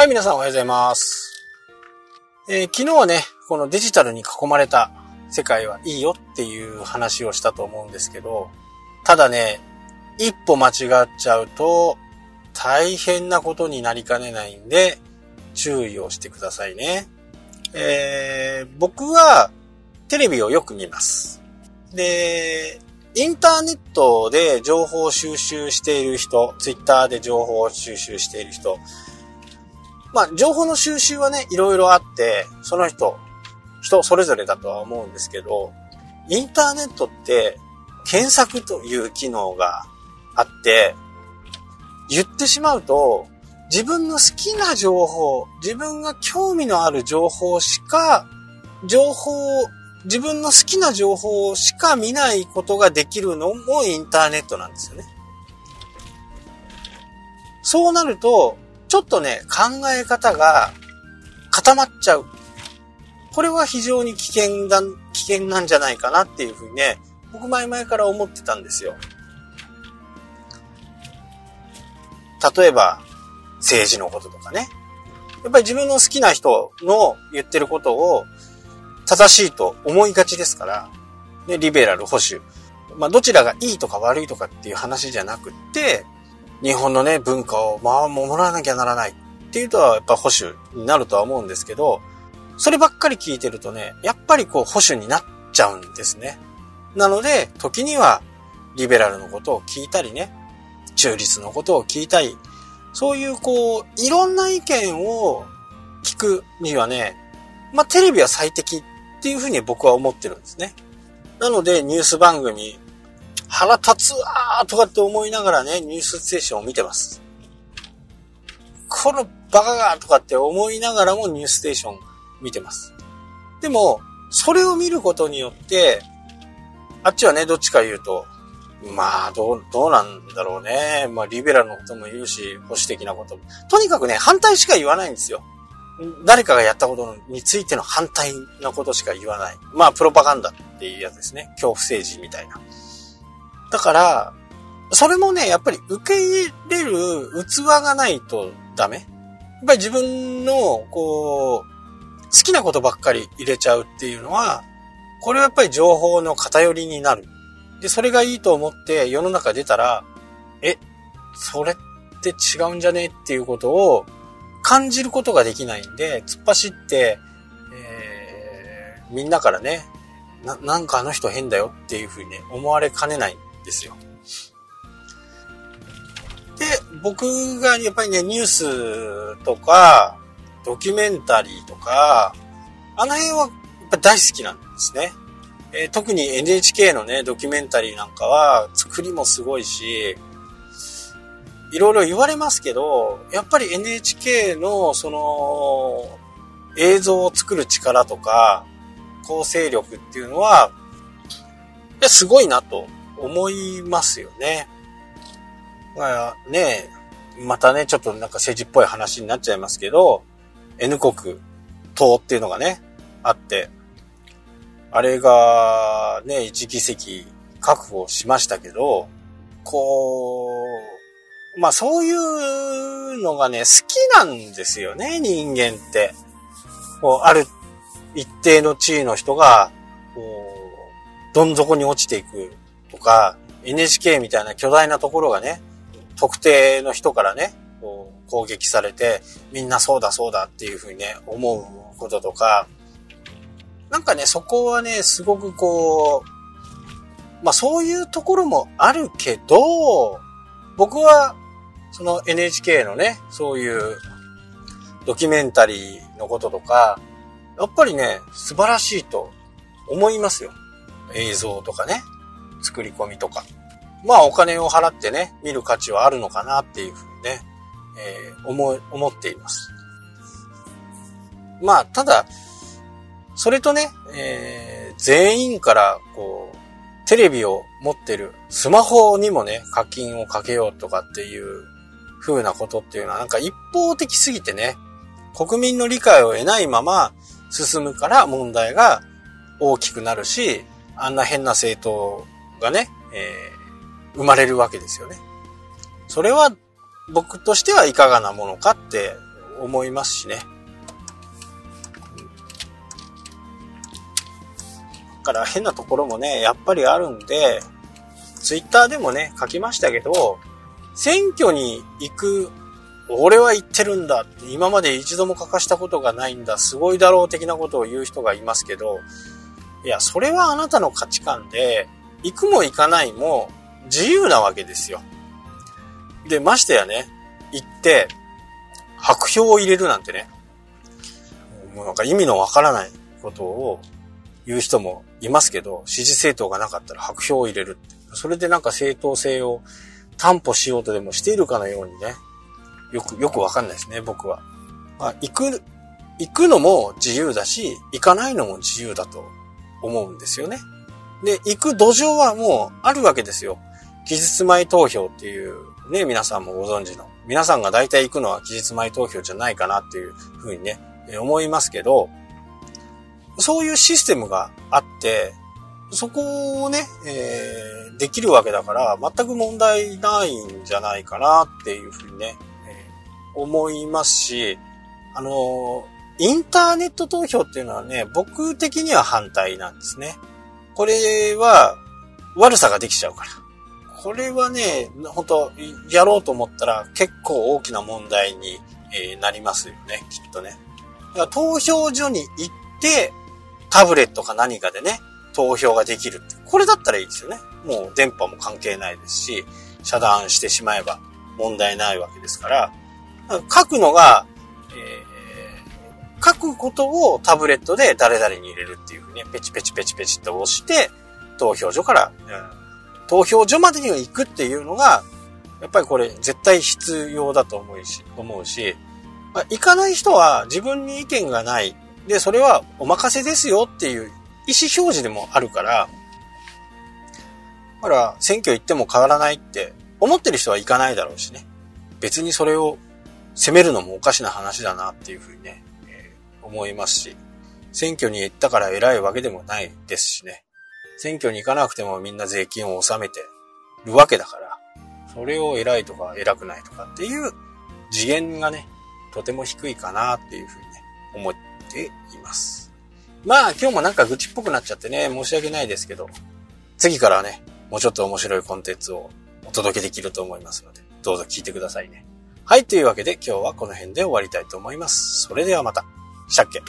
はい、皆さんおはようございます。えー昨日はね、このデジタルに囲まれた世界はいいよっていう話をしたと思うんですけど、ただね、一歩間違っちゃうと大変なことになりかねないんで、注意をしてくださいね。えー僕はテレビをよく見ます。で、インターネットで情報収集している人、ツイッターで情報を収集している人、まあ、情報の収集はね、いろいろあって、その人、人それぞれだとは思うんですけど、インターネットって検索という機能があって、言ってしまうと、自分の好きな情報、自分が興味のある情報しか、情報を、自分の好きな情報しか見ないことができるのもインターネットなんですよね。そうなると、ちょっとね、考え方が固まっちゃう。これは非常に危険だ、危険なんじゃないかなっていうふうにね、僕前々から思ってたんですよ。例えば、政治のこととかね。やっぱり自分の好きな人の言ってることを正しいと思いがちですから、ね、リベラル、保守。まあ、どちらがいいとか悪いとかっていう話じゃなくって、日本のね、文化を、まあ、守らなきゃならないっていうとは、やっぱ保守になるとは思うんですけど、そればっかり聞いてるとね、やっぱりこう、保守になっちゃうんですね。なので、時には、リベラルのことを聞いたりね、中立のことを聞いたり、そういうこう、いろんな意見を聞くにはね、まあ、テレビは最適っていうふうに僕は思ってるんですね。なので、ニュース番組、腹立つわーとかって思いながらね、ニュースステーションを見てます。このバカがとかって思いながらもニュースステーション見てます。でも、それを見ることによって、あっちはね、どっちか言うと、まあ、どう、どうなんだろうね。まあ、リベラルのことも言うし、保守的なことも。とにかくね、反対しか言わないんですよ。誰かがやったことについての反対なことしか言わない。まあ、プロパガンダっていうやつですね。恐怖政治みたいな。だから、それもね、やっぱり受け入れる器がないとダメ。やっぱり自分の、こう、好きなことばっかり入れちゃうっていうのは、これはやっぱり情報の偏りになる。で、それがいいと思って世の中出たら、え、それって違うんじゃねっていうことを感じることができないんで、突っ走って、えー、みんなからね、な、なんかあの人変だよっていうふうにね、思われかねないですよ。で、僕がやっぱりね、ニュースとか、ドキュメンタリーとか、あの辺はやっぱ大好きなんですね。えー特に NHK のね、ドキュメンタリーなんかは、作りもすごいし、いろいろ言われますけど、やっぱり NHK のその、映像を作る力とか、構成力っていうのは、いや、すごいなと思いますよね。まあね、またね、ちょっとなんか政治っぽい話になっちゃいますけど、N 国党っていうのがね、あって、あれがね、一議席確保しましたけど、こう、まあそういうのがね、好きなんですよね、人間って。こう、ある一定の地位の人が、こう、どん底に落ちていくか、NHK みたいな巨大なところがね、特定の人からね、こう攻撃されて、みんなそうだそうだっていうふうにね、思うこととか、なんかね、そこはね、すごくこう、まあそういうところもあるけど、僕は、その NHK のね、そういうドキュメンタリーのこととか、やっぱりね、素晴らしいと思いますよ。映像とかね、作り込みとか。まあお金を払ってね、見る価値はあるのかなっていうふうにね、えー思、思っています。まあ、ただ、それとね、えー全員から、こう、テレビを持ってる、スマホにもね、課金をかけようとかっていう風なことっていうのは、なんか一方的すぎてね、国民の理解を得ないまま進むから問題が大きくなるし、あんな変な政党がね、えー生まれるわけですよね。それは僕としてはいかがなものかって思いますしね。だから変なところもね、やっぱりあるんで、ツイッターでもね、書きましたけど、選挙に行く、俺は言ってるんだって、今まで一度も書かしたことがないんだ、すごいだろう的なことを言う人がいますけど、いや、それはあなたの価値観で、行くも行かないも自由なわけですよ。で、ましてやね、行って、白票を入れるなんてね、もうなんか意味のわからないことを言う人もいますけど、支持政党がなかったら白票を入れる。それでなんか正当性を担保しようとでもしているかのようにね、よく、よくわかんないですね、僕は。まあ、行く、行くのも自由だし、行かないのも自由だと思うんですよね。で、行く土壌はもうあるわけですよ。期日前投票っていうね、皆さんもご存知の。皆さんが大体行くのは期日前投票じゃないかなっていうふうにね、思いますけど、そういうシステムがあって、そこをね、えー、できるわけだから、全く問題ないんじゃないかなっていうふうにね、えー、思いますし、あのー、インターネット投票っていうのはね、僕的には反対なんですね。これは悪さができちゃうから。これはね、本当やろうと思ったら結構大きな問題に、えなりますよね、きっとね。投票所に行って、タブレットか何かでね、投票ができる。これだったらいいですよね。もう電波も関係ないですし、遮断してしまえば問題ないわけですから、書くのが、え、書くことをタブレットで誰々に入れるっていうふうに、ペチペチペチペチって押して、投票所から、うん、投票所までには行くっていうのが、やっぱりこれ絶対必要だと思うし、思うし、まあ、行かない人は自分に意見がない。で、それはお任せですよっていう意思表示でもあるから、だから選挙行っても変わらないって思ってる人は行かないだろうしね。別にそれを責めるのもおかしな話だなっていうふうにね、思いますし、選挙に行ったから偉いわけでもないですしね。選挙に行かなくてもみんな税金を納めてるわけだから、それを偉いとか偉くないとかっていう次元がね、とても低いかなっていうふうにね、思っています。まあ今日もなんか愚痴っぽくなっちゃってね、申し訳ないですけど、次からはね、もうちょっと面白いコンテンツをお届けできると思いますので、どうぞ聞いてくださいね。はい、というわけで今日はこの辺で終わりたいと思います。それではまた。したっけ？